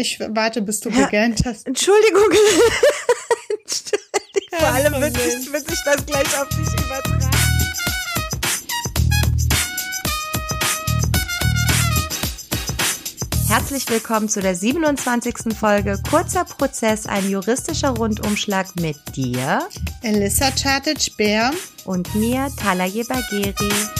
Ich warte, bis du ja, gegähnt hast. Entschuldigung. Vor allem wird sich, wird sich das gleich auf dich übertragen. Herzlich willkommen zu der 27. Folge Kurzer Prozess, ein juristischer Rundumschlag mit dir, Elissa Chartic-Bär und mir, Talaye Bagheri.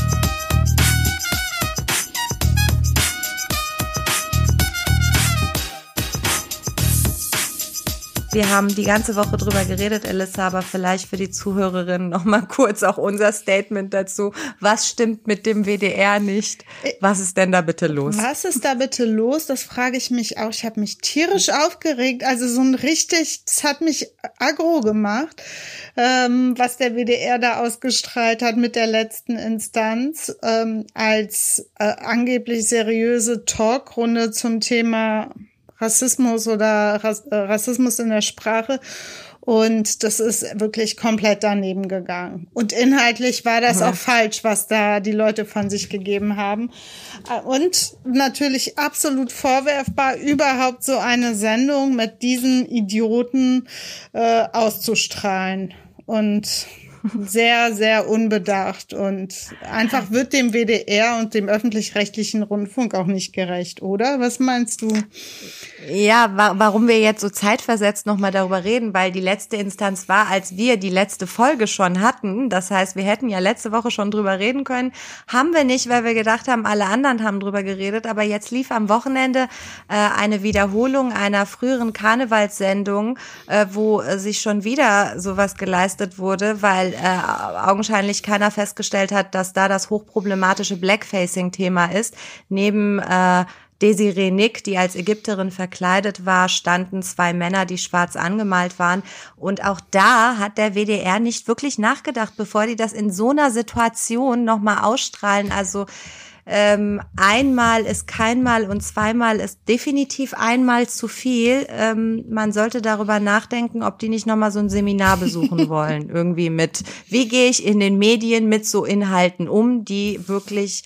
Wir haben die ganze Woche drüber geredet, Elissa, aber vielleicht für die Zuhörerinnen noch mal kurz auch unser Statement dazu. Was stimmt mit dem WDR nicht? Was ist denn da bitte los? Was ist da bitte los? Das frage ich mich auch. Ich habe mich tierisch aufgeregt. Also so ein richtig, das hat mich aggro gemacht, ähm, was der WDR da ausgestrahlt hat mit der letzten Instanz ähm, als äh, angeblich seriöse Talkrunde zum Thema Rassismus oder äh, Rassismus in der Sprache. Und das ist wirklich komplett daneben gegangen. Und inhaltlich war das auch falsch, was da die Leute von sich gegeben haben. Äh, und natürlich absolut vorwerfbar, überhaupt so eine Sendung mit diesen Idioten äh, auszustrahlen. Und sehr, sehr unbedacht und einfach wird dem WDR und dem öffentlich-rechtlichen Rundfunk auch nicht gerecht, oder? Was meinst du? Ja, wa warum wir jetzt so zeitversetzt nochmal darüber reden, weil die letzte Instanz war, als wir die letzte Folge schon hatten. Das heißt, wir hätten ja letzte Woche schon drüber reden können. Haben wir nicht, weil wir gedacht haben, alle anderen haben drüber geredet. Aber jetzt lief am Wochenende äh, eine Wiederholung einer früheren Karnevalssendung, äh, wo äh, sich schon wieder sowas geleistet wurde, weil äh, augenscheinlich keiner festgestellt hat, dass da das hochproblematische Blackfacing-Thema ist. Neben äh, Desiree Nick, die als Ägypterin verkleidet war, standen zwei Männer, die schwarz angemalt waren. Und auch da hat der WDR nicht wirklich nachgedacht, bevor die das in so einer Situation nochmal ausstrahlen. Also ähm, einmal ist keinmal und zweimal ist definitiv einmal zu viel. Ähm, man sollte darüber nachdenken, ob die nicht nochmal so ein Seminar besuchen wollen. Irgendwie mit, wie gehe ich in den Medien mit so Inhalten um, die wirklich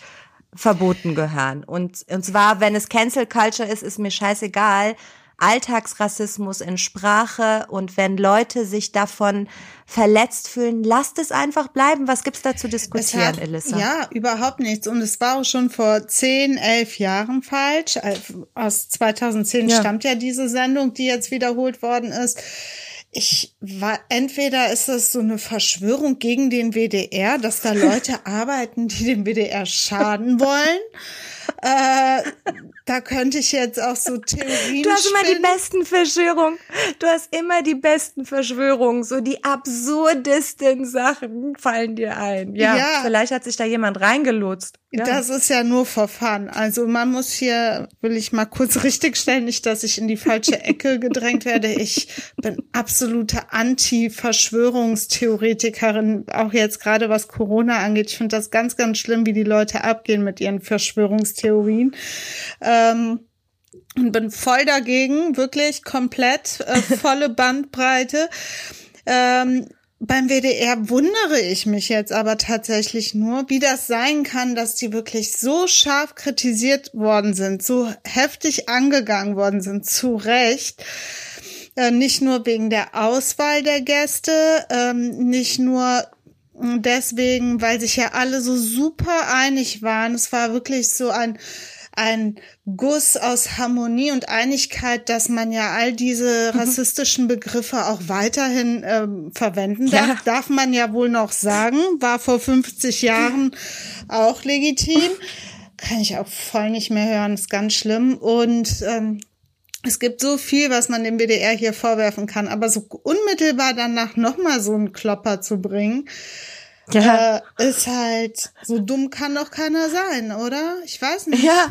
verboten gehören. Und, und zwar, wenn es Cancel Culture ist, ist mir scheißegal. Alltagsrassismus in Sprache und wenn Leute sich davon verletzt fühlen, lasst es einfach bleiben. Was gibt's da zu diskutieren, hat, Elissa? Ja, überhaupt nichts. Und es war auch schon vor zehn, elf Jahren falsch. Aus 2010 ja. stammt ja diese Sendung, die jetzt wiederholt worden ist ich war, entweder ist es so eine Verschwörung gegen den WDR, dass da Leute arbeiten, die dem WDR schaden wollen. Äh, da könnte ich jetzt auch so Theorien. Du hast immer spinnen. die besten Verschwörungen. Du hast immer die besten Verschwörungen. So die absurdesten Sachen fallen dir ein. Ja, ja. vielleicht hat sich da jemand reingelotst. Ja. Das ist ja nur for fun. Also man muss hier, will ich mal kurz richtigstellen, nicht, dass ich in die falsche Ecke gedrängt werde. Ich bin absolute Anti-Verschwörungstheoretikerin, auch jetzt gerade was Corona angeht. Ich finde das ganz, ganz schlimm, wie die Leute abgehen mit ihren Verschwörungstheorien. Ähm, und bin voll dagegen, wirklich komplett, äh, volle Bandbreite. Ähm, beim WDR wundere ich mich jetzt aber tatsächlich nur, wie das sein kann, dass die wirklich so scharf kritisiert worden sind, so heftig angegangen worden sind, zu Recht. Äh, nicht nur wegen der Auswahl der Gäste, ähm, nicht nur deswegen, weil sich ja alle so super einig waren. Es war wirklich so ein ein Guss aus Harmonie und Einigkeit, dass man ja all diese mhm. rassistischen Begriffe auch weiterhin ähm, verwenden darf. Ja. Darf man ja wohl noch sagen. War vor 50 Jahren auch legitim. Kann ich auch voll nicht mehr hören. Ist ganz schlimm. Und ähm, es gibt so viel, was man dem WDR hier vorwerfen kann, aber so unmittelbar danach nochmal so einen Klopper zu bringen, ja. Äh, ist halt, so dumm kann doch keiner sein, oder? Ich weiß nicht. Ja,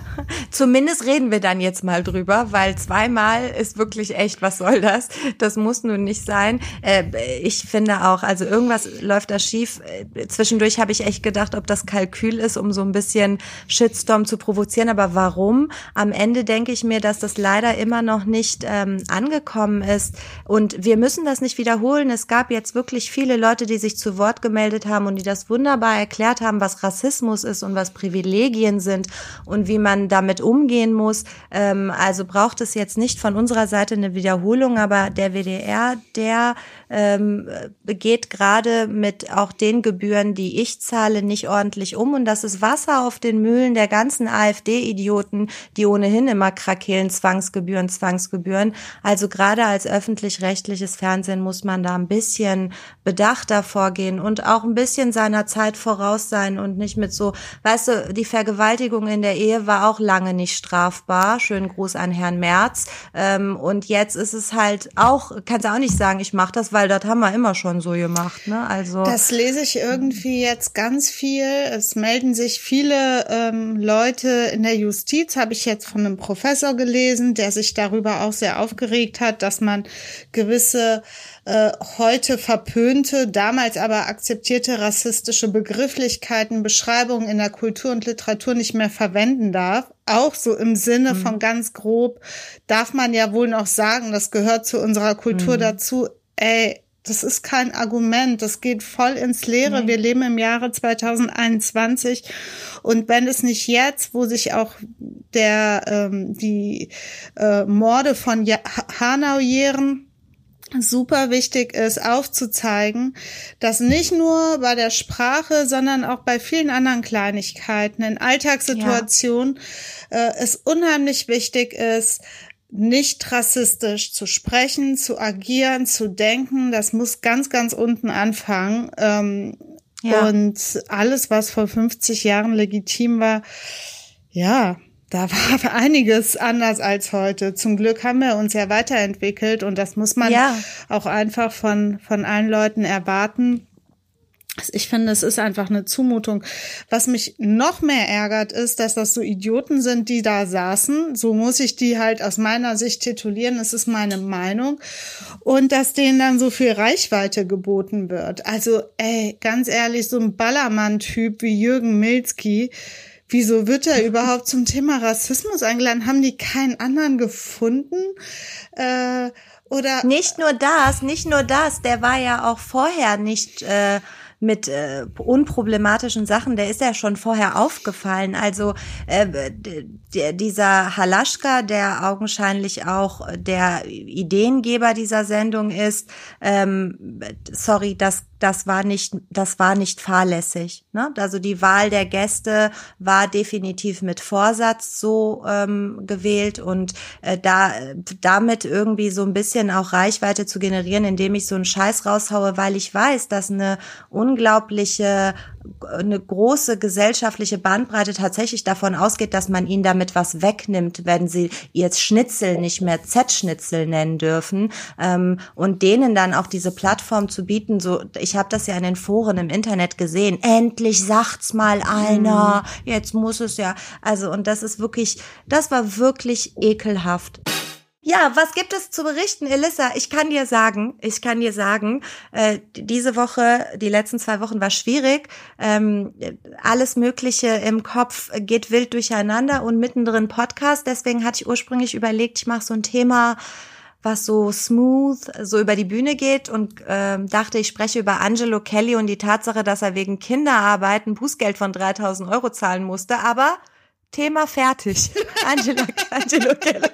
zumindest reden wir dann jetzt mal drüber, weil zweimal ist wirklich echt, was soll das? Das muss nun nicht sein. Äh, ich finde auch, also irgendwas läuft da schief. Äh, zwischendurch habe ich echt gedacht, ob das Kalkül ist, um so ein bisschen Shitstorm zu provozieren. Aber warum? Am Ende denke ich mir, dass das leider immer noch nicht ähm, angekommen ist. Und wir müssen das nicht wiederholen. Es gab jetzt wirklich viele Leute, die sich zu Wort gemeldet haben haben und die das wunderbar erklärt haben, was Rassismus ist und was Privilegien sind und wie man damit umgehen muss. Ähm, also braucht es jetzt nicht von unserer Seite eine Wiederholung, aber der WDR, der ähm, geht gerade mit auch den Gebühren, die ich zahle, nicht ordentlich um. Und das ist Wasser auf den Mühlen der ganzen AfD-Idioten, die ohnehin immer krakeelen, Zwangsgebühren, Zwangsgebühren. Also gerade als öffentlich-rechtliches Fernsehen muss man da ein bisschen bedachter vorgehen und auch ein bisschen seiner Zeit voraus sein und nicht mit so, weißt du, die Vergewaltigung in der Ehe war auch lange nicht strafbar. Schönen Gruß an Herrn Merz. Ähm, und jetzt ist es halt auch, kannst du auch nicht sagen, ich mache das, weil das haben wir immer schon so gemacht. Ne? Also das lese ich irgendwie jetzt ganz viel. Es melden sich viele ähm, Leute in der Justiz, habe ich jetzt von einem Professor gelesen, der sich darüber auch sehr aufgeregt hat, dass man gewisse äh, heute verpönte, damals aber akzeptierte rassistische Begrifflichkeiten, Beschreibungen in der Kultur und Literatur nicht mehr verwenden darf. Auch so im Sinne mhm. von ganz grob darf man ja wohl noch sagen, das gehört zu unserer Kultur mhm. dazu. Ey, das ist kein Argument, das geht voll ins Leere. Nee. Wir leben im Jahre 2021 und wenn es nicht jetzt, wo sich auch der ähm, die äh, Morde von ja Hanau jähren, super wichtig ist, aufzuzeigen, dass nicht nur bei der Sprache, sondern auch bei vielen anderen Kleinigkeiten in Alltagssituationen ja. äh, es unheimlich wichtig ist, nicht rassistisch zu sprechen, zu agieren, zu denken. Das muss ganz, ganz unten anfangen. Ähm, ja. Und alles, was vor 50 Jahren legitim war, ja, da war einiges anders als heute. Zum Glück haben wir uns ja weiterentwickelt und das muss man ja. auch einfach von, von allen Leuten erwarten. Ich finde, es ist einfach eine Zumutung. Was mich noch mehr ärgert, ist, dass das so Idioten sind, die da saßen. So muss ich die halt aus meiner Sicht titulieren. Es ist meine Meinung. Und dass denen dann so viel Reichweite geboten wird. Also, ey, ganz ehrlich, so ein Ballermann-Typ wie Jürgen Milzki, Wieso wird er überhaupt zum Thema Rassismus eingeladen? Haben die keinen anderen gefunden? Äh, oder nicht nur das, nicht nur das. Der war ja auch vorher nicht äh, mit äh, unproblematischen Sachen, der ist ja schon vorher aufgefallen. Also äh, dieser Halaschka, der augenscheinlich auch der Ideengeber dieser Sendung ist, ähm, sorry, das das war nicht, das war nicht fahrlässig. Ne? Also die Wahl der Gäste war definitiv mit Vorsatz so ähm, gewählt und äh, da damit irgendwie so ein bisschen auch Reichweite zu generieren, indem ich so einen Scheiß raushaue, weil ich weiß, dass eine unglaubliche eine große gesellschaftliche Bandbreite tatsächlich davon ausgeht, dass man ihnen damit was wegnimmt, wenn sie jetzt Schnitzel nicht mehr Z-Schnitzel nennen dürfen ähm, und denen dann auch diese Plattform zu bieten. So, ich habe das ja in den Foren im Internet gesehen. Endlich sagt's mal einer. Mhm. Jetzt muss es ja. Also und das ist wirklich, das war wirklich ekelhaft. Ja, was gibt es zu berichten, Elissa? Ich kann dir sagen, ich kann dir sagen, äh, diese Woche, die letzten zwei Wochen war schwierig. Ähm, alles Mögliche im Kopf geht wild durcheinander und mittendrin Podcast. Deswegen hatte ich ursprünglich überlegt, ich mache so ein Thema, was so smooth so über die Bühne geht und ähm, dachte, ich spreche über Angelo Kelly und die Tatsache, dass er wegen Kinderarbeit ein Bußgeld von 3000 Euro zahlen musste. Aber Thema fertig. Angelo, Angelo Kelly.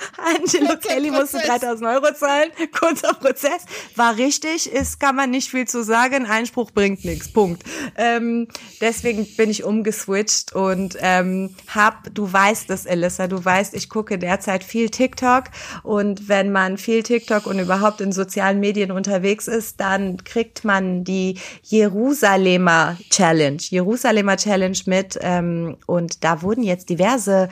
Angelo Kelly musste 3000 Euro zahlen, kurzer Prozess. War richtig, ist, kann man nicht viel zu sagen, Einspruch bringt nichts, Punkt. Ähm, deswegen bin ich umgeswitcht und ähm, hab, du weißt es, Elissa, du weißt, ich gucke derzeit viel TikTok und wenn man viel TikTok und überhaupt in sozialen Medien unterwegs ist, dann kriegt man die Jerusalemer Challenge, Jerusalemer Challenge mit ähm, und da wurden jetzt diverse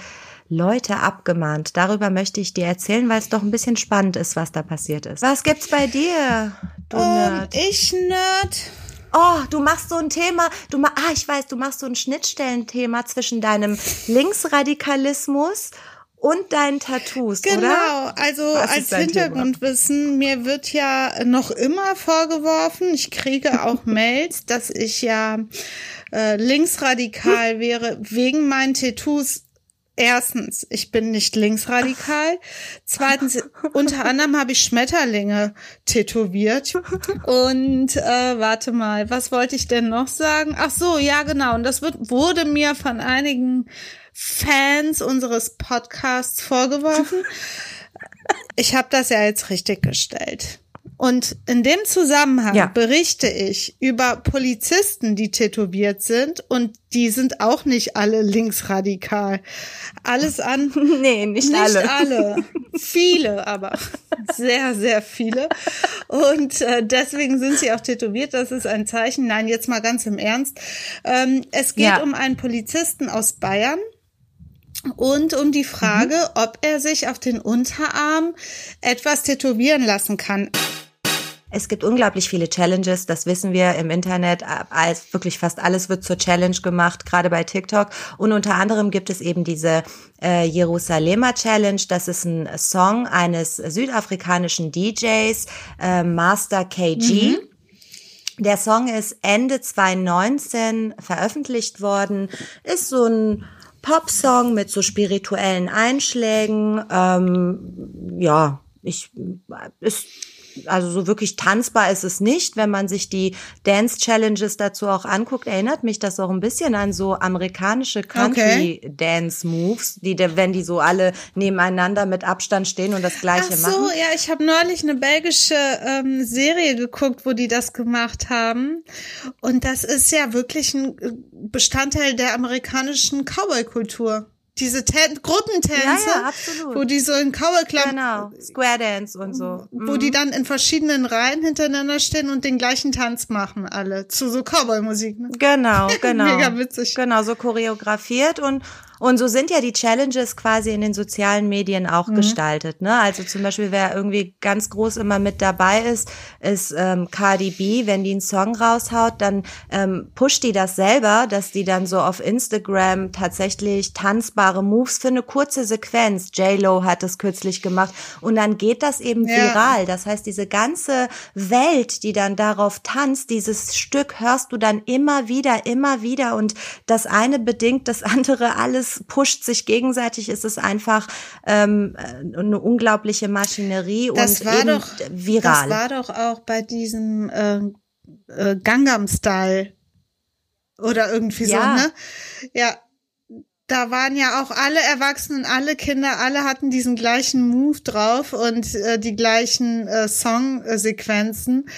Leute abgemahnt. Darüber möchte ich dir erzählen, weil es doch ein bisschen spannend ist, was da passiert ist. Was gibt's bei dir, du ähm, Nerd? Ich Nerd. Oh, du machst so ein Thema, du ma ah, ich weiß, du machst so ein Schnittstellenthema zwischen deinem Linksradikalismus und deinen Tattoos, genau, oder? Genau, also Was als Hintergrundwissen, mir wird ja noch immer vorgeworfen, ich kriege auch Mails, dass ich ja äh, linksradikal wäre wegen meinen Tattoos erstens, ich bin nicht linksradikal. Zweitens, unter anderem habe ich Schmetterlinge tätowiert. Und äh, warte mal, was wollte ich denn noch sagen? Ach so, ja genau. Und das wird, wurde mir von einigen Fans unseres Podcasts vorgeworfen. Ich habe das ja jetzt richtig gestellt. Und in dem Zusammenhang ja. berichte ich über Polizisten, die tätowiert sind und die sind auch nicht alle linksradikal. Alles an. Nee, nicht, nicht alle. alle. viele, aber sehr, sehr viele. Und äh, deswegen sind sie auch tätowiert. Das ist ein Zeichen. Nein, jetzt mal ganz im Ernst. Ähm, es geht ja. um einen Polizisten aus Bayern und um die Frage, mhm. ob er sich auf den Unterarm etwas tätowieren lassen kann. Es gibt unglaublich viele Challenges, das wissen wir im Internet. Als wirklich fast alles wird zur Challenge gemacht, gerade bei TikTok. Und unter anderem gibt es eben diese äh, Jerusalemer Challenge. Das ist ein Song eines südafrikanischen DJs, äh, Master KG. Mhm. Der Song ist Ende 2019 veröffentlicht worden. Ist so ein Popsong mit so spirituellen Einschlägen. Ähm, ja, ich ist also so wirklich tanzbar ist es nicht. Wenn man sich die Dance Challenges dazu auch anguckt, erinnert mich das auch ein bisschen an so amerikanische Country Dance Moves, die, wenn die so alle nebeneinander mit Abstand stehen und das Gleiche Ach so, machen. ja, ich habe neulich eine belgische ähm, Serie geguckt, wo die das gemacht haben. Und das ist ja wirklich ein äh, Bestandteil der amerikanischen Cowboy-Kultur diese Tan Gruppentänze, ja, ja, wo die so in Cowboy Club, genau, Square Dance und so, wo mhm. die dann in verschiedenen Reihen hintereinander stehen und den gleichen Tanz machen alle zu so Cowboy Musik. Ne? Genau, genau, mega witzig, genau so choreografiert und und so sind ja die Challenges quasi in den sozialen Medien auch mhm. gestaltet. Ne? Also zum Beispiel, wer irgendwie ganz groß immer mit dabei ist, ist ähm, Cardi B. Wenn die einen Song raushaut, dann ähm, pusht die das selber, dass die dann so auf Instagram tatsächlich tanzbare Moves für eine kurze Sequenz. J-Lo hat das kürzlich gemacht. Und dann geht das eben ja. viral. Das heißt, diese ganze Welt, die dann darauf tanzt, dieses Stück hörst du dann immer wieder, immer wieder. Und das eine bedingt das andere alles es pusht sich gegenseitig, ist es einfach ähm, eine unglaubliche Maschinerie das und war eben doch, viral. Das war doch auch bei diesem äh, äh, Gangnam-Style oder irgendwie ja. so, ne? Ja, da waren ja auch alle Erwachsenen, alle Kinder, alle hatten diesen gleichen Move drauf und äh, die gleichen äh, Songsequenzen.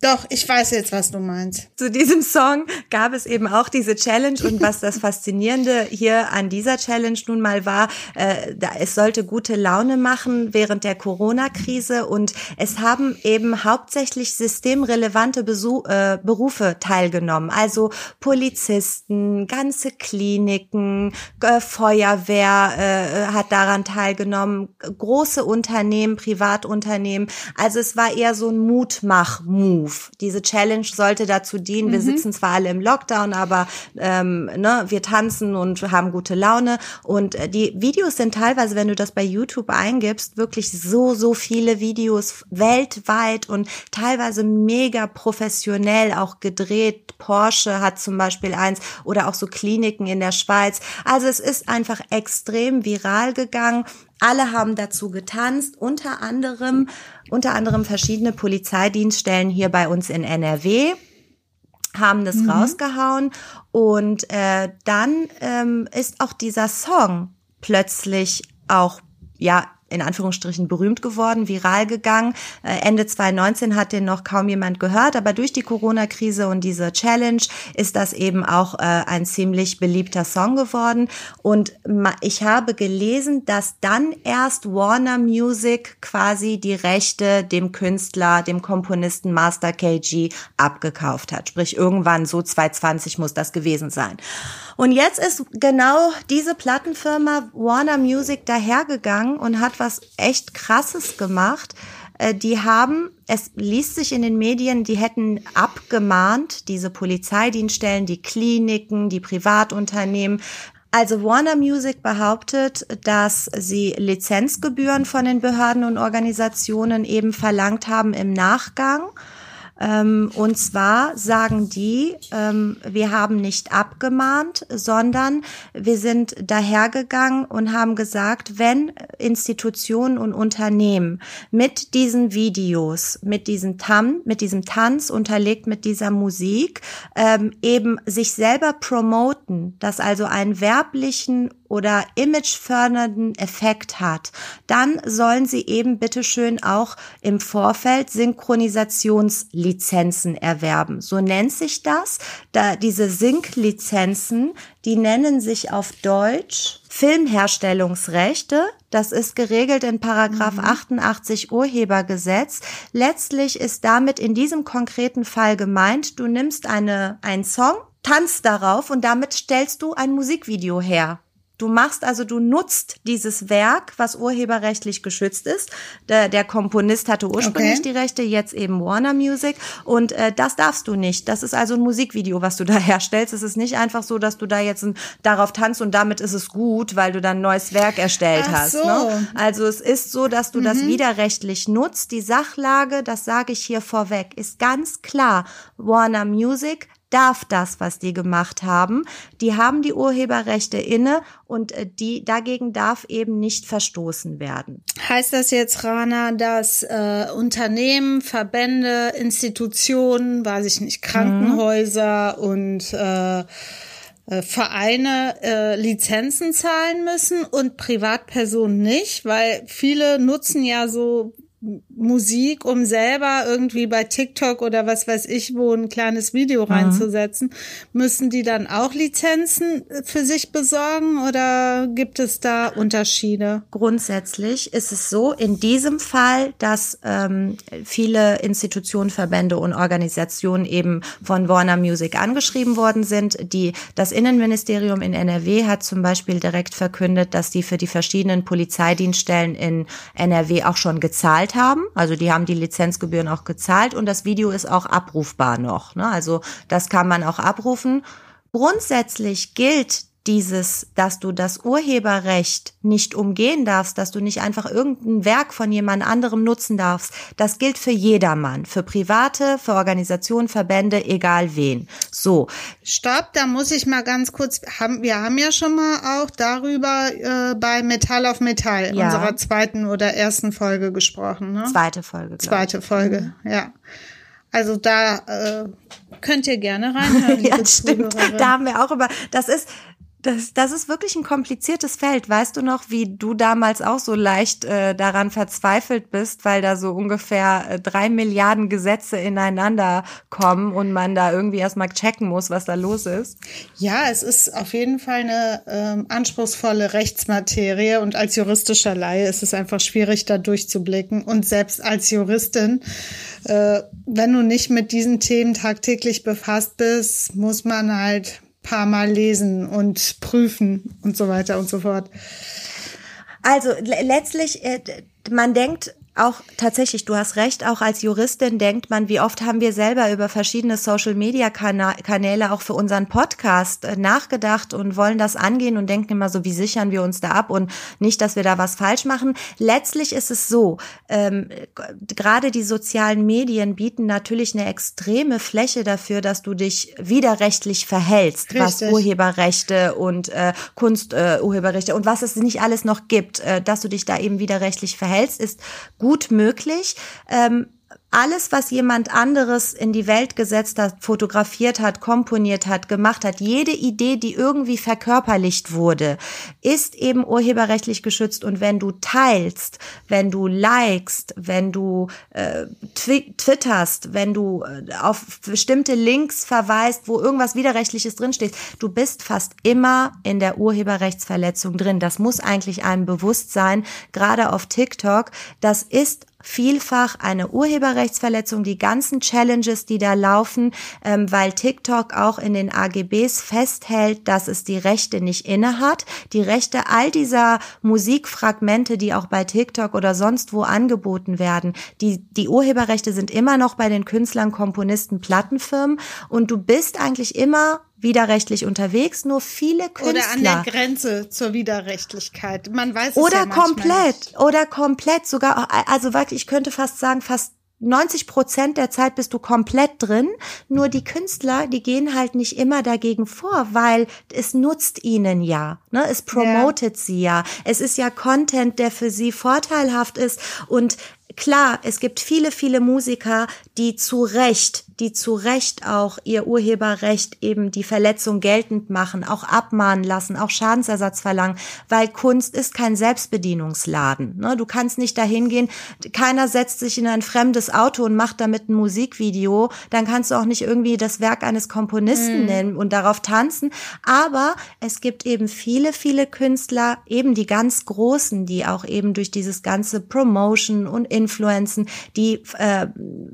Doch, ich weiß jetzt, was du meinst. Zu diesem Song gab es eben auch diese Challenge und was das Faszinierende hier an dieser Challenge nun mal war, äh, da, es sollte gute Laune machen während der Corona-Krise und es haben eben hauptsächlich systemrelevante Besuch, äh, Berufe teilgenommen, also Polizisten, ganze Kliniken, äh, Feuerwehr äh, hat daran teilgenommen, große Unternehmen, Privatunternehmen. Also es war eher so ein Mutmach-Move. Diese Challenge sollte dazu dienen. Mhm. Wir sitzen zwar alle im Lockdown, aber ähm, ne, wir tanzen und haben gute Laune. Und äh, die Videos sind teilweise, wenn du das bei YouTube eingibst, wirklich so, so viele Videos weltweit und teilweise mega professionell auch gedreht. Porsche hat zum Beispiel eins oder auch so Kliniken in der Schweiz. Also es ist einfach extrem viral gegangen. Alle haben dazu getanzt, unter anderem, unter anderem verschiedene Polizeidienststellen hier bei uns in NRW haben das mhm. rausgehauen und äh, dann ähm, ist auch dieser Song plötzlich auch ja in Anführungsstrichen berühmt geworden, viral gegangen. Äh, Ende 2019 hat den noch kaum jemand gehört, aber durch die Corona-Krise und diese Challenge ist das eben auch äh, ein ziemlich beliebter Song geworden. Und ich habe gelesen, dass dann erst Warner Music quasi die Rechte dem Künstler, dem Komponisten Master KG abgekauft hat. Sprich, irgendwann so 2020 muss das gewesen sein. Und jetzt ist genau diese Plattenfirma Warner Music dahergegangen und hat was echt Krasses gemacht. Äh, die haben, es liest sich in den Medien, die hätten abgemahnt, diese Polizeidienststellen, die Kliniken, die Privatunternehmen, also Warner Music behauptet, dass sie Lizenzgebühren von den Behörden und Organisationen eben verlangt haben im Nachgang Ähm, und zwar sagen die, ähm, wir haben nicht abgemahnt, sondern wir sind dahergegangen und haben gesagt, wenn Institutionen und Unternehmen mit diesen Videos, mit diesem Tam, mit diesem Tanz unterlegt mit dieser Musik ähm, eben sich selber promoten, dass also einen werblichen oder imagefördernden Effekt hat, dann sollen sie eben bitteschön auch im Vorfeld Synchronisationslizenzen erwerben. So nennt sich das. Da diese Sync-Lizenzen, die nennen sich auf Deutsch Filmherstellungsrechte. Das ist geregelt in Paragraph mhm. 88 Urhebergesetz. Letztlich ist damit in diesem konkreten Fall gemeint, du nimmst eine, einen Song, tanzt darauf und damit stellst du ein Musikvideo her. Du machst also, du nutzt dieses Werk, was urheberrechtlich geschützt ist. Der, der Komponist hatte ursprünglich okay. die Rechte, jetzt eben Warner Music. Und äh, das darfst du nicht. Das ist also ein Musikvideo, was du da herstellst. Es ist nicht einfach so, dass du da jetzt ein, darauf tanzt und damit ist es gut, weil du dann ein neues Werk erstellt Ach hast. So. Ne? Also es ist so, dass du mhm. das widerrechtlich nutzt. Die Sachlage, das sage ich hier vorweg, ist ganz klar. Warner Music darf das, was die gemacht haben. Die haben die Urheberrechte inne und äh, die dagegen darf eben nicht verstoßen werden. Heißt das jetzt, Rana, dass äh, Unternehmen, Verbände, Institutionen, weiß ich nicht, Krankenhäuser mhm. und äh, äh, Vereine äh, Lizenzen zahlen müssen und Privatpersonen nicht, weil viele nutzen ja so Musik, um selber irgendwie bei TikTok oder was weiß ich wo ein kleines Video mhm. reinzusetzen. Müssen die dann auch Lizenzen für sich besorgen oder gibt es da Unterschiede? Grundsätzlich ist es so, in diesem Fall, dass ähm, viele Institutionen, Verbände und Organisationen eben von Warner Music angeschrieben worden sind. Die, das Innenministerium in NRW hat zum Beispiel direkt verkündet, dass die für die verschiedenen Polizeidienststellen in NRW auch schon gezahlt gezahlt haben. Also die haben die Lizenzgebühren auch gezahlt und das Video ist auch abrufbar noch. Ne? Also das kann man auch abrufen. Grundsätzlich gilt dieses, dass du das Urheberrecht nicht umgehen darfst, dass du nicht einfach irgendein Werk von jemand anderem nutzen darfst, das gilt für jedermann, für Private, für Organisationen, Verbände, egal wen. So. Stopp, da muss ich mal ganz kurz, haben, wir haben ja schon mal auch darüber äh, bei Metall auf Metall, ja. unserer zweiten oder ersten Folge gesprochen. Ne? Zweite Folge. Zweite Folge, mhm. ja. Also da äh, könnt ihr gerne reinhören. ja, stimmt. Da haben wir auch über, das ist, das, das ist wirklich ein kompliziertes Feld. Weißt du noch, wie du damals auch so leicht äh, daran verzweifelt bist, weil da so ungefähr äh, drei Milliarden Gesetze ineinander kommen und man da irgendwie erstmal checken muss, was da los ist? Ja, es ist auf jeden Fall eine ähm, anspruchsvolle Rechtsmaterie und als juristischer Laie ist es einfach schwierig, da durchzublicken. Und selbst als Juristin, äh, wenn du nicht mit diesen Themen tagtäglich befasst bist, muss man halt paar Mal lesen und prüfen und so weiter und so fort. Also letztlich, äh, man denkt, auch tatsächlich, du hast recht, auch als Juristin denkt man, wie oft haben wir selber über verschiedene Social-Media-Kanäle auch für unseren Podcast äh, nachgedacht und wollen das angehen und denken immer so, wie sichern wir uns da ab und nicht, dass wir da was falsch machen. Letztlich ist es so, ähm, gerade die sozialen Medien bieten natürlich eine extreme Fläche dafür, dass du dich widerrechtlich verhältst, Richtig. was Urheberrechte und äh, Kunsturheberrechte äh, und was es nicht alles noch gibt, äh, dass du dich da eben widerrechtlich verhältst, ist gut gut möglich. Ähm, alles, was jemand anderes in die Welt gesetzt hat, fotografiert hat, komponiert hat, gemacht hat, jede Idee, die irgendwie verkörperlicht wurde, ist eben urheberrechtlich geschützt. Und wenn du teilst, wenn du likest, wenn du äh, twitterst, wenn du äh, auf bestimmte Links verweist, wo irgendwas Widerrechtliches drinsteht, du bist fast immer in der Urheberrechtsverletzung drin. Das muss eigentlich einem bewusst sein, gerade auf TikTok. Das ist vielfach eine Urheberrechtsverletzung, die ganzen Challenges, die da laufen, ähm, weil TikTok auch in den AGBs festhält, dass es die Rechte nicht inne hat. Die Rechte all dieser Musikfragmente, die auch bei TikTok oder sonst wo angeboten werden, die, die Urheberrechte sind immer noch bei den Künstlern, Komponisten, Plattenfirmen und du bist eigentlich immer widerrechtlich unterwegs, nur viele Künstler. Oder an der Grenze zur Widerrechtlichkeit. Man weiß es Oder ja komplett, nicht. oder komplett, sogar, also wirklich, ich könnte fast sagen, fast 90 Prozent der Zeit bist du komplett drin. Nur die Künstler, die gehen halt nicht immer dagegen vor, weil es nutzt ihnen ja. Ne? Es promotet ja. sie ja. Es ist ja Content, der für sie vorteilhaft ist. Und klar, es gibt viele, viele Musiker, die zu Recht die zu Recht auch ihr Urheberrecht eben die Verletzung geltend machen, auch abmahnen lassen, auch Schadensersatz verlangen, weil Kunst ist kein Selbstbedienungsladen. Ne? Du kannst nicht dahin gehen, keiner setzt sich in ein fremdes Auto und macht damit ein Musikvideo, dann kannst du auch nicht irgendwie das Werk eines Komponisten mhm. nennen und darauf tanzen. Aber es gibt eben viele, viele Künstler, eben die ganz großen, die auch eben durch dieses ganze Promotion und Influencen, die äh,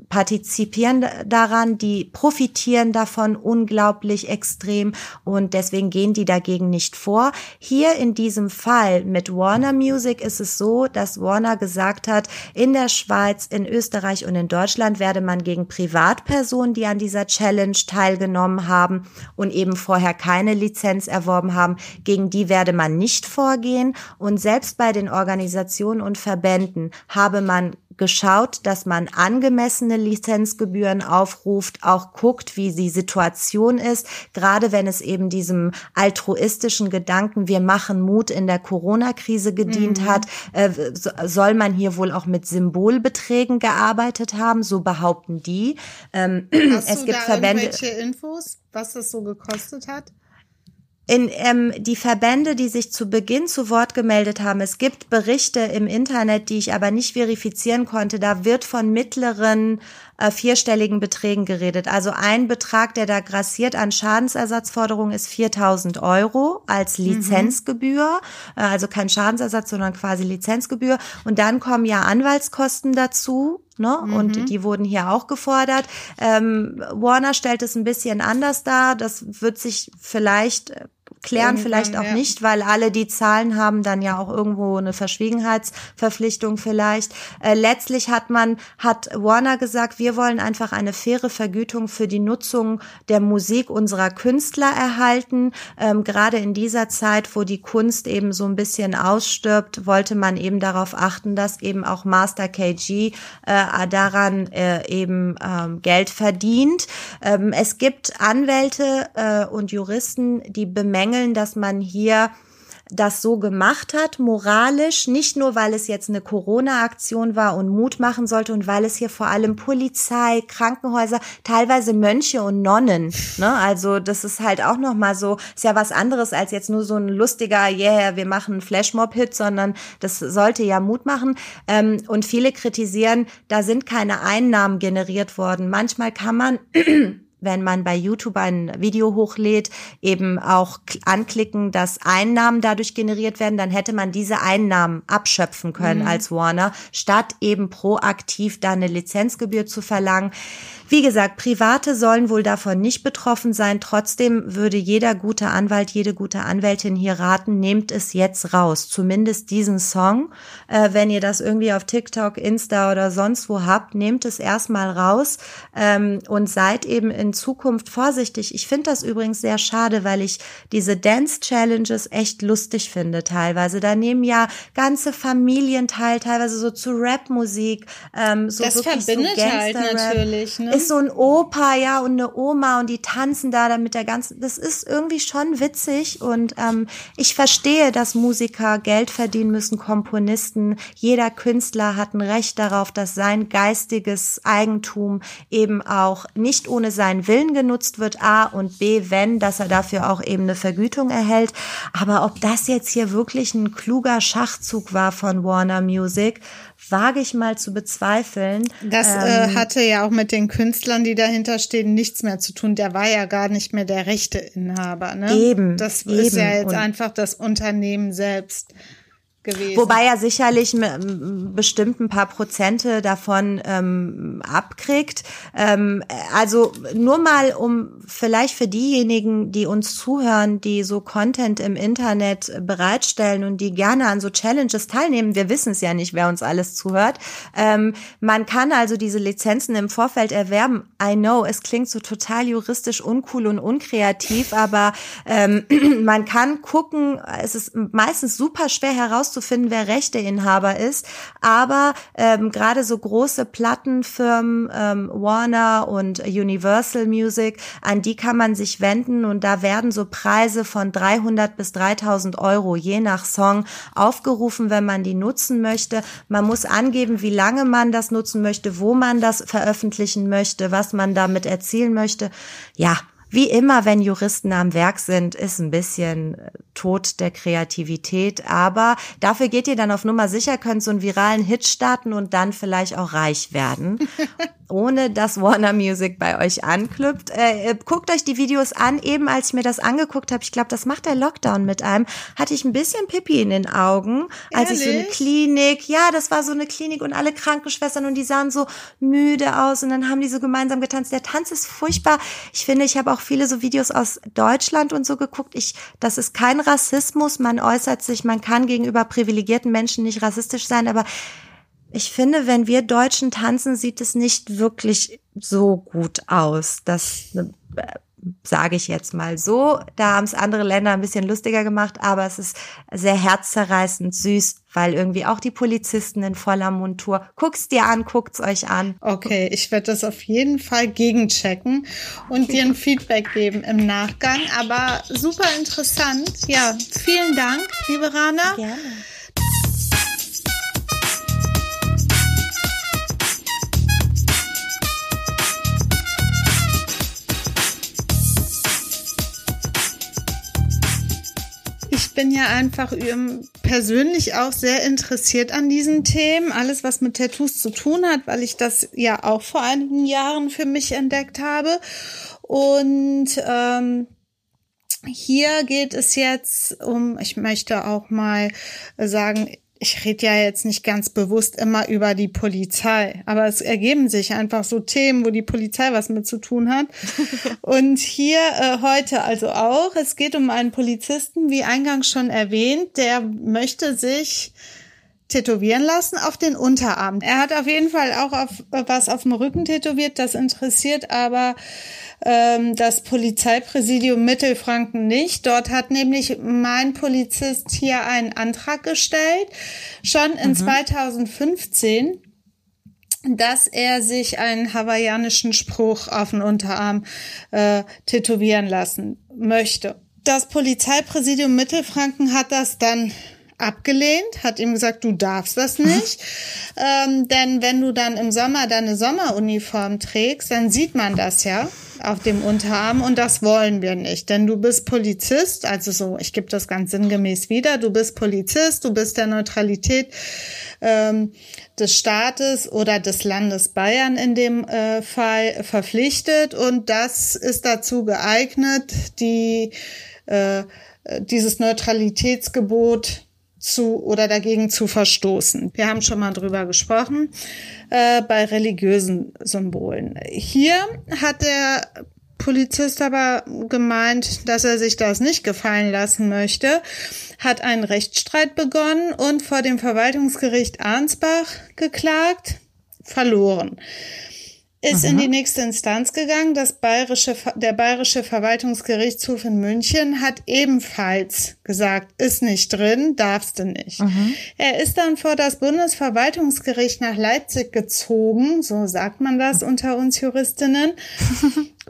partizipieren daran, daran, die profitieren davon unglaublich extrem und deswegen gehen die dagegen nicht vor. Hier in diesem Fall mit Warner Music ist es so, dass Warner gesagt hat, in der Schweiz, in Österreich und in Deutschland werde man gegen Privatpersonen, die an dieser Challenge teilgenommen haben und eben vorher keine Lizenz erworben haben, gegen die werde man nicht vorgehen. Und selbst bei den Organisationen und Verbänden habe man geschaut, dass man angemessene Lizenzgebühren aufruft, auch guckt, wie die Situation ist, gerade wenn es eben diesem altruistischen Gedanken, wir machen Mut in der Corona-Krise gedient mhm. hat, äh, soll man hier wohl auch mit Symbolbeträgen gearbeitet haben, so behaupten die. Ähm, Hast es du gibt da Verbände. Irgendwelche Infos, was das so gekostet hat? In ähm, die Verbände, die sich zu Beginn zu Wort gemeldet haben, es gibt Berichte im Internet, die ich aber nicht verifizieren konnte, da wird von mittleren äh, vierstelligen Beträgen geredet. Also ein Betrag, der da grassiert an Schadensersatzforderungen, ist 4000 Euro als mhm. Lizenzgebühr, mhm. äh, also kein Schadensersatz, sondern quasi Lizenzgebühr. Und dann kommen ja Anwaltskosten dazu, Ne? Mhm. Und die wurden hier auch gefordert. Ähm, Warner stellt es ein bisschen anders dar. Das wird sich vielleicht klären vielleicht auch ja. nicht, weil alle die Zahlen haben dann ja auch irgendwo eine Verschwiegenheitsverpflichtung vielleicht. Äh, letztlich hat man, hat Warner gesagt, wir wollen einfach eine faire Vergütung für die Nutzung der Musik unserer Künstler erhalten. Ähm, gerade in dieser Zeit, wo die Kunst eben so ein bisschen ausstirbt, wollte man eben darauf achten, dass eben auch Master KG äh, daran äh, eben ähm, Geld verdient. Ähm, es gibt Anwälte äh, und Juristen, die bemängeln, bemängeln, dass man hier das so gemacht hat, moralisch, nicht nur, weil es jetzt eine Corona-Aktion war und Mut machen sollte und weil es hier vor allem Polizei, Krankenhäuser, teilweise Mönche und Nonnen, ne, also das ist halt auch nochmal so, ist ja was anderes als jetzt nur so ein lustiger, yeah, wir machen Flashmob-Hit, sondern das sollte ja Mut machen ähm, und viele kritisieren, da sind keine Einnahmen generiert worden. Manchmal kann man wenn man bei YouTube ein Video hochlädt, eben auch anklicken, dass Einnahmen dadurch generiert werden, dann hätte man diese Einnahmen abschöpfen können mhm. als Warner, statt eben proaktiv da eine Lizenzgebühr zu verlangen. Wie gesagt, Private sollen wohl davon nicht betroffen sein. Trotzdem würde jeder gute Anwalt, jede gute Anwältin hier raten, nehmt es jetzt raus. Zumindest diesen Song. Äh, wenn ihr das irgendwie auf TikTok, Insta oder sonst wo habt, nehmt es erstmal raus ähm, und seid eben in Zukunft vorsichtig. Ich finde das übrigens sehr schade, weil ich diese Dance Challenges echt lustig finde teilweise. Da nehmen ja ganze Familien teil, teilweise so zu Rapmusik. Ähm, so das verbindet so halt natürlich. Ne? ist so ein Opa, ja, und eine Oma und die tanzen da dann mit der ganzen, das ist irgendwie schon witzig und ähm, ich verstehe, dass Musiker Geld verdienen müssen, Komponisten. Jeder Künstler hat ein Recht darauf, dass sein geistiges Eigentum eben auch nicht ohne seinen Willen genutzt wird, A und B, wenn, dass er dafür auch eben eine Vergütung erhält. Aber ob das jetzt hier wirklich ein kluger Schachzug war von Warner Music, wage ich mal zu bezweifeln. Das äh, ähm, äh, hatte ja auch mit den Künstlern, die dahinter stehen, nichts mehr zu tun. Der war ja gar nicht mehr der Rechteinhaber. Ne? Eben. Das eben. ist ja jetzt Und einfach das Unternehmen selbst gewesen. Wobei er sicherlich bestimmt ein paar Prozente davon ähm, abkriegt. Ähm, also nur mal, um vielleicht für diejenigen, die uns zuhören, die so Content im Internet bereitstellen und die gerne an so Challenges teilnehmen, wir wissen es ja nicht, wer uns alles zuhört. Ähm, man kann also diese Lizenzen im Vorfeld erwerben. I know, es klingt so total juristisch uncool und unkreativ, aber ähm, man kann gucken, es ist meistens super schwer herauszufinden, rauszufinden, wer Rechteinhaber ist. Aber ähm, gerade so große Plattenfirmen, ähm, Warner und Universal Music, an die kann man sich wenden und da werden so Preise von 300 bis 3000 Euro je nach Song aufgerufen, wenn man die nutzen möchte. Man muss angeben, wie lange man das nutzen möchte, wo man das veröffentlichen möchte, was man damit erzielen möchte. Ja, wie immer, wenn Juristen am Werk sind, ist ein bisschen äh, Tod der Kreativität. Aber dafür geht ihr dann auf Nummer sicher, könnt so einen viralen Hit starten und dann vielleicht auch reich werden. ohne dass Warner Music bei euch anklüpft. Äh, äh, guckt euch die Videos an. Eben als ich mir das angeguckt habe, ich glaube, das macht der Lockdown mit einem, hatte ich ein bisschen Pipi in den Augen, als Ehrlich? ich so eine Klinik, ja, das war so eine Klinik und alle Krankenschwestern und die sahen so müde aus und dann haben die so gemeinsam getanzt. Der Tanz ist furchtbar. Ich finde, ich habe auch viele so Videos aus Deutschland und so geguckt. Ich, das ist kein Rassismus. Man äußert sich, man kann gegenüber privilegierten Menschen nicht rassistisch sein, aber ich finde, wenn wir Deutschen tanzen, sieht es nicht wirklich so gut aus. Das äh, sage ich jetzt mal so. Da haben es andere Länder ein bisschen lustiger gemacht, aber es ist sehr herzzerreißend süß, weil irgendwie auch die Polizisten in voller Montur. Guck's dir an, guckt's euch an. Okay, ich werde das auf jeden Fall gegenchecken und dir ein Feedback geben im Nachgang. Aber super interessant. Ja, vielen Dank, liebe Rana. Gerne. Bin ja einfach persönlich auch sehr interessiert an diesen Themen. Alles, was mit Tattoos zu tun hat, weil ich das ja auch vor einigen Jahren für mich entdeckt habe. Und ähm, hier geht es jetzt um, ich möchte auch mal sagen, ich rede ja jetzt nicht ganz bewusst immer über die Polizei, aber es ergeben sich einfach so Themen, wo die Polizei was mit zu tun hat. Und hier äh, heute also auch. Es geht um einen Polizisten, wie eingangs schon erwähnt, der möchte sich tätowieren lassen auf den Unterarm. Er hat auf jeden Fall auch auf, was auf dem Rücken tätowiert, das interessiert aber ähm, das Polizeipräsidium Mittelfranken nicht. Dort hat nämlich mein Polizist hier einen Antrag gestellt, schon in mhm. 2015 dass er sich einen hawaiianischen Spruch auf den Unterarm äh, tätowieren lassen möchte. Das Polizeipräsidium Mittelfranken hat das dann abgelehnt, hat ihm gesagt, du darfst das nicht. ähm, denn wenn du dann im Sommer deine Sommeruniform trägst, dann sieht man das ja auf dem Unterarm und das wollen wir nicht. Denn du bist Polizist, also so, ich gebe das ganz sinngemäß wieder, du bist Polizist, du bist der Neutralität ähm, des Staates oder des Landes Bayern in dem äh, Fall verpflichtet und das ist dazu geeignet, die äh, dieses Neutralitätsgebot zu oder dagegen zu verstoßen. Wir haben schon mal drüber gesprochen äh, bei religiösen Symbolen. Hier hat der Polizist aber gemeint, dass er sich das nicht gefallen lassen möchte, hat einen Rechtsstreit begonnen und vor dem Verwaltungsgericht Arnsbach geklagt, verloren ist Aha. in die nächste Instanz gegangen. Das bayerische, der bayerische Verwaltungsgerichtshof in München hat ebenfalls gesagt, ist nicht drin, darfst du nicht. Aha. Er ist dann vor das Bundesverwaltungsgericht nach Leipzig gezogen, so sagt man das unter uns Juristinnen.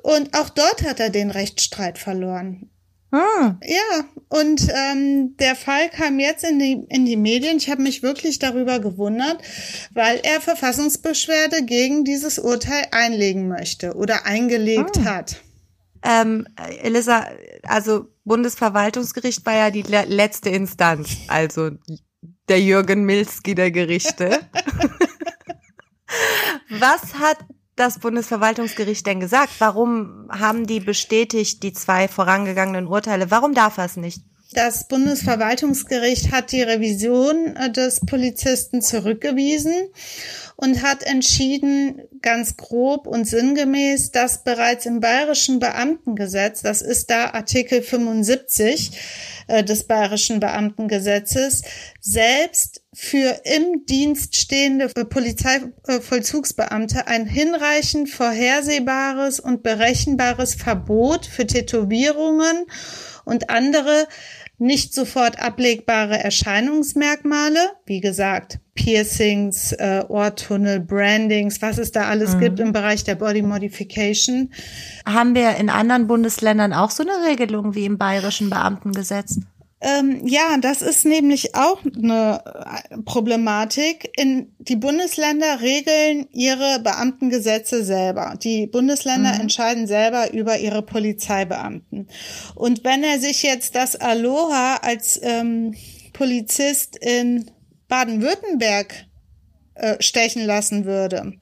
Und auch dort hat er den Rechtsstreit verloren. Ah. Ja, und ähm, der Fall kam jetzt in die, in die Medien. Ich habe mich wirklich darüber gewundert, weil er Verfassungsbeschwerde gegen dieses Urteil einlegen möchte oder eingelegt ah. hat. Ähm, Elisa, also Bundesverwaltungsgericht war ja die le letzte Instanz, also der Jürgen Milski der Gerichte. Was hat das Bundesverwaltungsgericht denn gesagt? Warum haben die bestätigt, die zwei vorangegangenen Urteile? Warum darf er es nicht? Das Bundesverwaltungsgericht hat die Revision äh, des Polizisten zurückgewiesen und hat entschieden, ganz grob und sinngemäß, dass bereits im bayerischen Beamtengesetz, das ist da Artikel 75 äh, des bayerischen Beamtengesetzes, selbst für im Dienst stehende Polizeivollzugsbeamte ein hinreichend vorhersehbares und berechenbares Verbot für Tätowierungen und andere nicht sofort ablegbare Erscheinungsmerkmale, wie gesagt, Piercings, äh, Ohrtunnel, Brandings, was es da alles mhm. gibt im Bereich der Body Modification. Haben wir in anderen Bundesländern auch so eine Regelung wie im bayerischen Beamtengesetz? Ähm, ja, das ist nämlich auch eine äh, Problematik. In, die Bundesländer regeln ihre Beamtengesetze selber. Die Bundesländer mhm. entscheiden selber über ihre Polizeibeamten. Und wenn er sich jetzt das Aloha als ähm, Polizist in Baden-Württemberg äh, stechen lassen würde,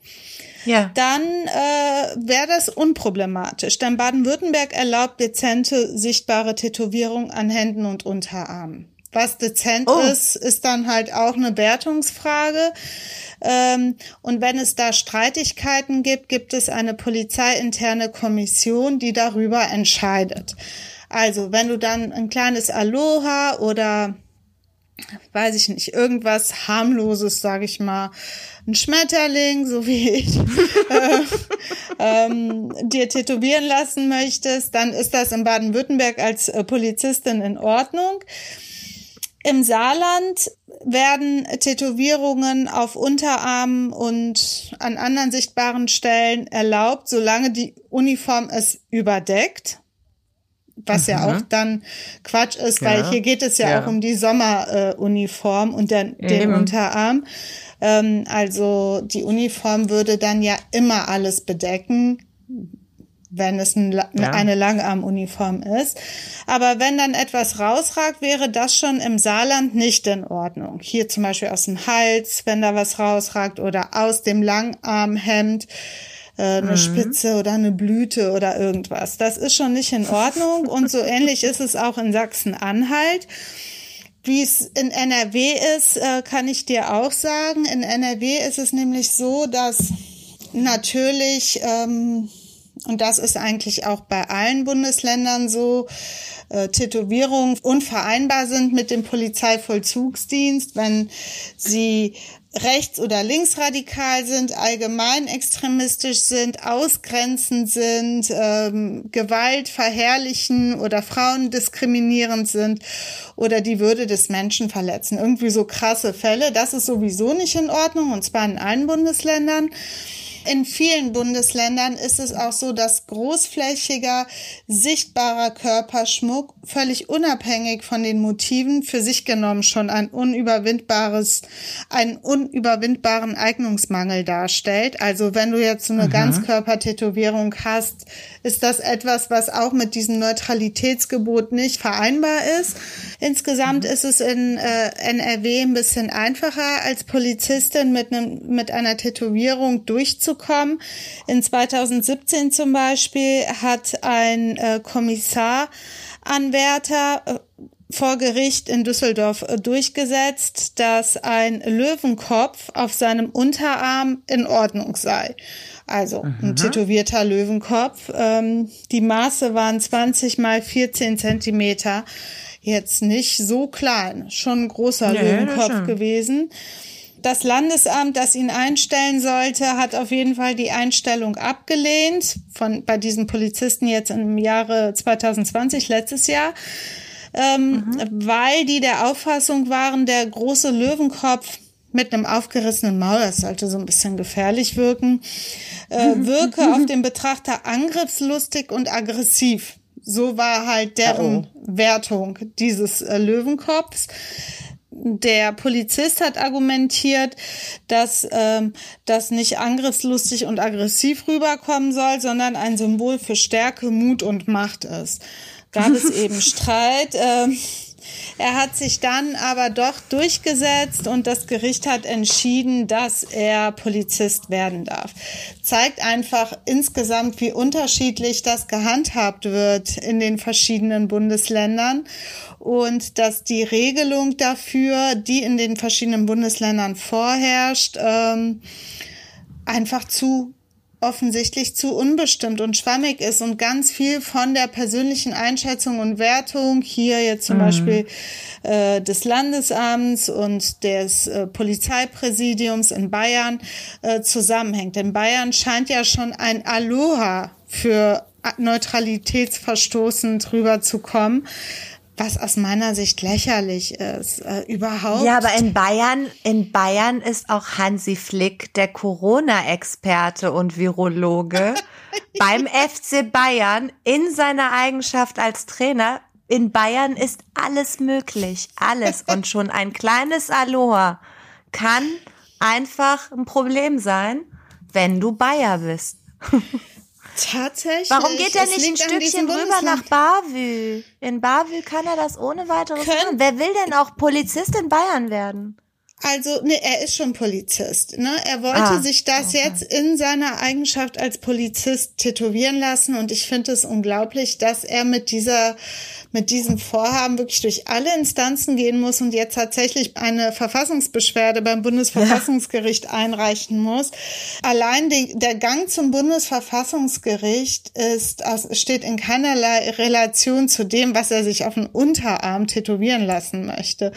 ja. dann äh, wäre das unproblematisch. Denn Baden-Württemberg erlaubt dezente, sichtbare Tätowierung an Händen und Unterarmen. Was dezent oh. ist, ist dann halt auch eine Wertungsfrage. Ähm, und wenn es da Streitigkeiten gibt, gibt es eine polizeiinterne Kommission, die darüber entscheidet. Also, wenn du dann ein kleines Aloha oder weiß ich nicht, irgendwas harmloses, sage ich mal, ein Schmetterling, so wie ich, äh, ähm, dir tätowieren lassen möchtest, dann ist das in Baden-Württemberg als äh, Polizistin in Ordnung. Im Saarland werden Tätowierungen auf Unterarmen und an anderen sichtbaren Stellen erlaubt, solange die Uniform es überdeckt was ja auch dann Quatsch ist, ja. weil hier geht es ja, ja. auch um die Sommeruniform äh, und den, den Unterarm. Ähm, also die Uniform würde dann ja immer alles bedecken, wenn es ein, ja. eine Langarmuniform ist. Aber wenn dann etwas rausragt, wäre das schon im Saarland nicht in Ordnung. Hier zum Beispiel aus dem Hals, wenn da was rausragt oder aus dem Langarmhemd äh, eine mhm. Spitze oder eine Blüte oder irgendwas. Das ist schon nicht in Ordnung und so ähnlich ist es auch in Sachsen-Anhalt. Wie es in NRW ist, äh, kann ich dir auch sagen. In NRW ist es nämlich so, dass natürlich, ähm, und das ist eigentlich auch bei allen Bundesländern so, äh, Tätowierungen unvereinbar sind mit dem Polizeivollzugsdienst, wenn sie rechts- oder linksradikal sind, allgemein extremistisch sind, ausgrenzend sind, ähm, Gewalt verherrlichen oder Frauen diskriminierend sind oder die Würde des Menschen verletzen. Irgendwie so krasse Fälle. Das ist sowieso nicht in Ordnung und zwar in allen Bundesländern. In vielen Bundesländern ist es auch so, dass großflächiger, sichtbarer Körperschmuck völlig unabhängig von den Motiven für sich genommen schon ein unüberwindbares, einen unüberwindbaren Eignungsmangel darstellt. Also wenn du jetzt so eine mhm. Ganzkörpertätowierung hast, ist das etwas, was auch mit diesem Neutralitätsgebot nicht vereinbar ist. Insgesamt mhm. ist es in äh, NRW ein bisschen einfacher als Polizistin mit einem mit einer Tätowierung durchzuführen kommen. In 2017 zum Beispiel hat ein äh, Kommissar Anwärter äh, vor Gericht in Düsseldorf äh, durchgesetzt, dass ein Löwenkopf auf seinem Unterarm in Ordnung sei. Also ein mhm. tätowierter Löwenkopf. Ähm, die Maße waren 20 mal 14 Zentimeter. Jetzt nicht so klein, schon ein großer nee, Löwenkopf gewesen das Landesamt, das ihn einstellen sollte, hat auf jeden Fall die Einstellung abgelehnt von bei diesen Polizisten jetzt im Jahre 2020, letztes Jahr, ähm, mhm. weil die der Auffassung waren, der große Löwenkopf mit einem aufgerissenen Maul, das sollte so ein bisschen gefährlich wirken, äh, wirke auf den Betrachter angriffslustig und aggressiv. So war halt deren oh. Wertung dieses äh, Löwenkopfs der Polizist hat argumentiert, dass ähm, das nicht angriffslustig und aggressiv rüberkommen soll, sondern ein Symbol für Stärke, Mut und Macht ist. Gab es eben Streit. Ähm, er hat sich dann aber doch durchgesetzt und das Gericht hat entschieden, dass er Polizist werden darf. Zeigt einfach insgesamt, wie unterschiedlich das gehandhabt wird in den verschiedenen Bundesländern und dass die Regelung dafür, die in den verschiedenen Bundesländern vorherrscht, ähm, einfach zu offensichtlich zu unbestimmt und schwammig ist und ganz viel von der persönlichen Einschätzung und Wertung hier jetzt zum mhm. Beispiel äh, des Landesamts und des äh, Polizeipräsidiums in Bayern äh, zusammenhängt. In Bayern scheint ja schon ein Aloha für neutralitätsverstoßend rüberzukommen was aus meiner Sicht lächerlich ist. Äh, überhaupt. Ja, aber in Bayern, in Bayern ist auch Hansi Flick der Corona-Experte und Virologe beim FC Bayern in seiner Eigenschaft als Trainer. In Bayern ist alles möglich, alles. Und schon ein kleines Aloha kann einfach ein Problem sein, wenn du Bayer bist. Tatsächlich. Warum geht er nicht ein Stückchen rüber nach Bavü? In Bavü kann er das ohne weiteres machen. Wer will denn auch Polizist in Bayern werden? Also, ne, er ist schon Polizist. Ne? Er wollte ah, sich das okay. jetzt in seiner Eigenschaft als Polizist tätowieren lassen und ich finde es unglaublich, dass er mit dieser mit diesem Vorhaben wirklich durch alle Instanzen gehen muss und jetzt tatsächlich eine Verfassungsbeschwerde beim Bundesverfassungsgericht ja. einreichen muss. Allein die, der Gang zum Bundesverfassungsgericht ist, steht in keinerlei Relation zu dem, was er sich auf den Unterarm tätowieren lassen möchte.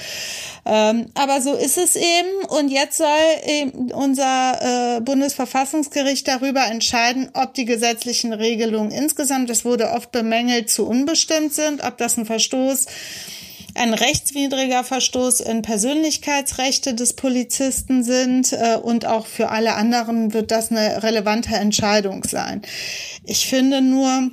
Ähm, aber so ist es eben und jetzt soll eben unser äh, Bundesverfassungsgericht darüber entscheiden, ob die gesetzlichen Regelungen insgesamt, das wurde oft bemängelt, zu unbestimmt sind, ob das ein Verstoß ein rechtswidriger Verstoß in Persönlichkeitsrechte des Polizisten sind äh, und auch für alle anderen wird das eine relevante Entscheidung sein. Ich finde nur,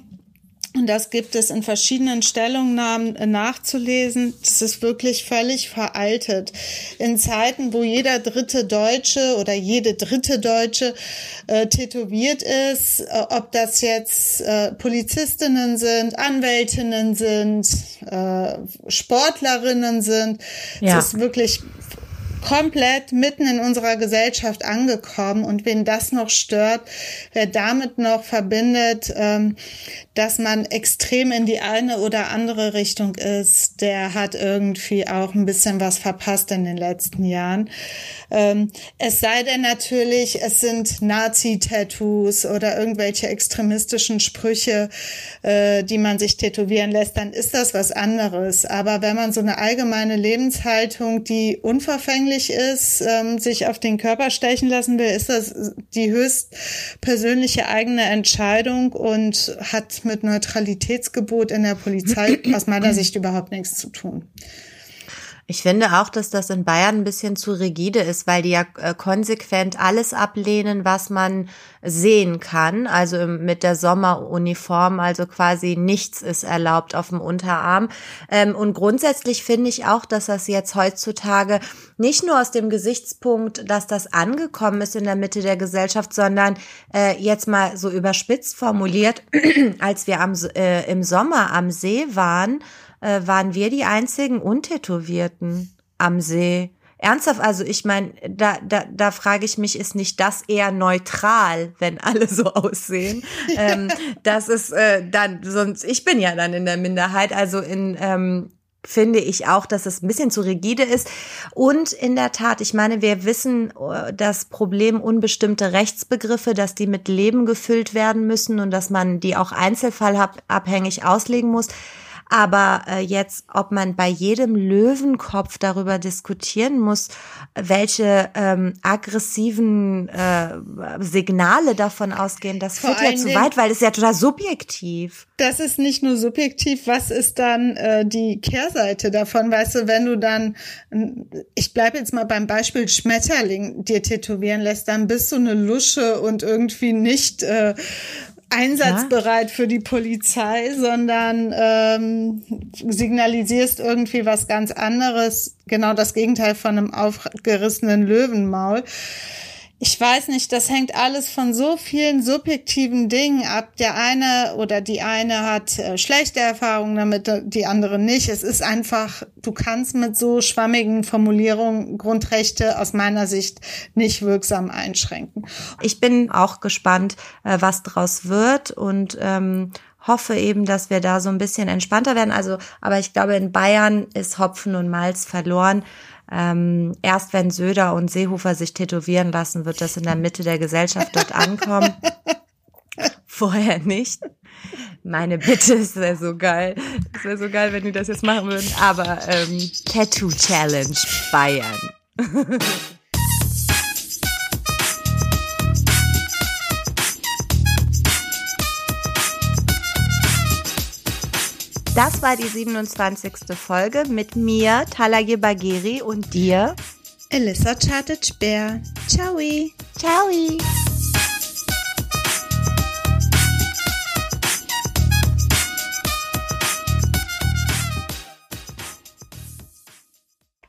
und das gibt es in verschiedenen Stellungnahmen äh, nachzulesen. Das ist wirklich völlig veraltet. In Zeiten, wo jeder dritte Deutsche oder jede dritte Deutsche äh, tätowiert ist, äh, ob das jetzt äh, Polizistinnen sind, Anwältinnen sind, äh, Sportlerinnen sind, ja. das ist wirklich komplett mitten in unserer Gesellschaft angekommen. Und wen das noch stört, wer damit noch verbindet, ähm, dass man extrem in die eine oder andere Richtung ist, der hat irgendwie auch ein bisschen was verpasst in den letzten Jahren. Ähm, es sei denn natürlich, es sind Nazi-Tattoos oder irgendwelche extremistischen Sprüche, äh, die man sich tätowieren lässt, dann ist das was anderes. Aber wenn man so eine allgemeine Lebenshaltung, die unverfänglich ist, ähm, sich auf den Körper stechen lassen will, ist das die höchst persönliche eigene Entscheidung und hat mit Neutralitätsgebot in der Polizei aus meiner Sicht überhaupt nichts zu tun. Ich finde auch, dass das in Bayern ein bisschen zu rigide ist, weil die ja äh, konsequent alles ablehnen, was man sehen kann. Also mit der Sommeruniform, also quasi nichts ist erlaubt auf dem Unterarm. Ähm, und grundsätzlich finde ich auch, dass das jetzt heutzutage nicht nur aus dem Gesichtspunkt, dass das angekommen ist in der Mitte der Gesellschaft, sondern äh, jetzt mal so überspitzt formuliert, als wir am, äh, im Sommer am See waren, äh, waren wir die einzigen Untätowierten am See. Ernsthaft, also ich meine, da, da, da frage ich mich, ist nicht das eher neutral, wenn alle so aussehen? ähm, das ist äh, dann, sonst, ich bin ja dann in der Minderheit, also in ähm, finde ich auch, dass es ein bisschen zu rigide ist. Und in der Tat, ich meine, wir wissen äh, das Problem unbestimmte Rechtsbegriffe, dass die mit Leben gefüllt werden müssen und dass man die auch einzelfallabhängig auslegen muss. Aber äh, jetzt, ob man bei jedem Löwenkopf darüber diskutieren muss, welche ähm, aggressiven äh, Signale davon ausgehen, das Vor führt ja zu weit, weil es ja total subjektiv. Das ist nicht nur subjektiv, was ist dann äh, die Kehrseite davon? Weißt du, wenn du dann, ich bleibe jetzt mal beim Beispiel Schmetterling dir tätowieren lässt, dann bist du eine Lusche und irgendwie nicht äh, einsatzbereit ja? für die Polizei, sondern ähm, signalisierst irgendwie was ganz anderes, genau das Gegenteil von einem aufgerissenen Löwenmaul. Ich weiß nicht, das hängt alles von so vielen subjektiven Dingen ab. Der eine oder die eine hat äh, schlechte Erfahrungen damit, äh, die andere nicht. Es ist einfach, du kannst mit so schwammigen Formulierungen Grundrechte aus meiner Sicht nicht wirksam einschränken. Ich bin auch gespannt, äh, was draus wird und ähm, hoffe eben, dass wir da so ein bisschen entspannter werden. Also, aber ich glaube, in Bayern ist Hopfen und Malz verloren. Ähm, erst wenn Söder und Seehofer sich tätowieren lassen, wird das in der Mitte der Gesellschaft dort ankommen. Vorher nicht. Meine Bitte, es wäre so geil. Es wäre so geil, wenn die das jetzt machen würden. Aber ähm, Tattoo Challenge Bayern. Das war die 27. Folge mit mir, Talage Bagheri und dir, Elissa Chartic-Bär. Ciao. Ciao.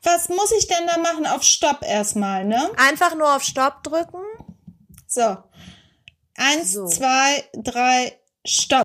Was muss ich denn da machen? Auf Stopp erstmal, ne? Einfach nur auf Stopp drücken. So. Eins, So. zwei, drei, Stopp.